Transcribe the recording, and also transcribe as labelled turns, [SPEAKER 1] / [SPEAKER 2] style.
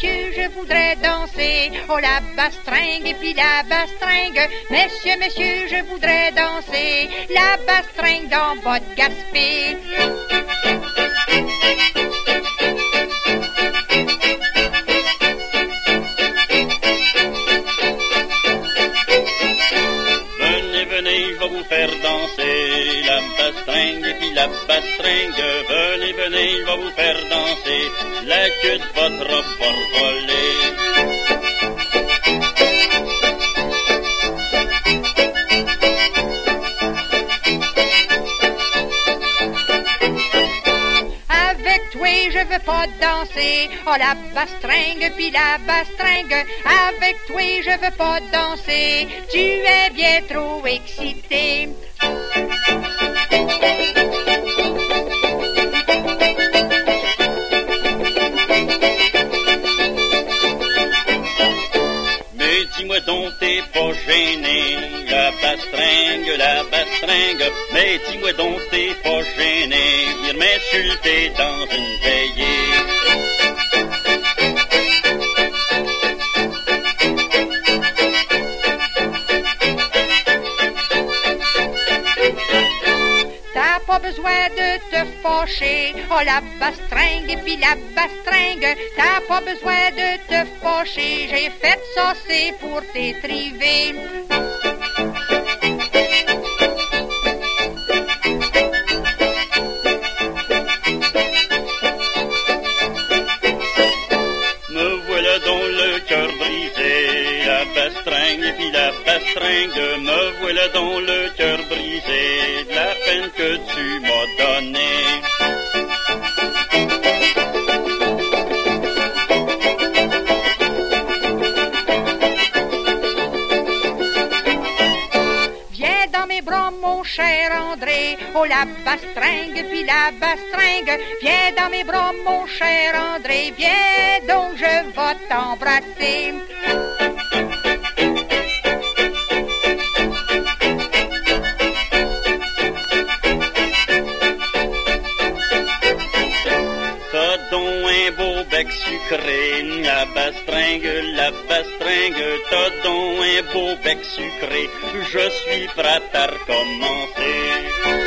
[SPEAKER 1] je voudrais danser. Oh, la bastringue et puis la bastringue. Messieurs, messieurs, je voudrais danser. La bastringue dans votre gaspé.
[SPEAKER 2] Venez, je vais vous faire danser la bastringue et puis la bastringue. Venez, venez, je vais vous faire danser la queue de votre robe
[SPEAKER 1] je veux pas danser. Oh, la bastringue, puis la bastringue. Avec toi, je veux pas danser. Tu es bien trop excité.
[SPEAKER 2] Mais dis-moi donc, t'es pas gêné, la bastringue, la bastringue. Mais dis-moi donc, t'es pas gêné,
[SPEAKER 1] pas besoin de te fâcher. Oh, la bastringue et puis la bastringue. T'as pas besoin de te fâcher. J'ai fait ça, c'est pour t'étriver.
[SPEAKER 2] Me voilà dans le cœur brisé, la bastringue puis la bastringue. Me voilà dans le cœur brisé, de la peine que
[SPEAKER 1] mon cher André. Oh, la bastringue, puis la bastringue. Viens dans mes bras, mon cher André. Viens donc, je vais t'embrasser.
[SPEAKER 2] Bec sucré, la bastringue, la bastringue. T'as donc un beau bec sucré, je suis prêt à recommencer.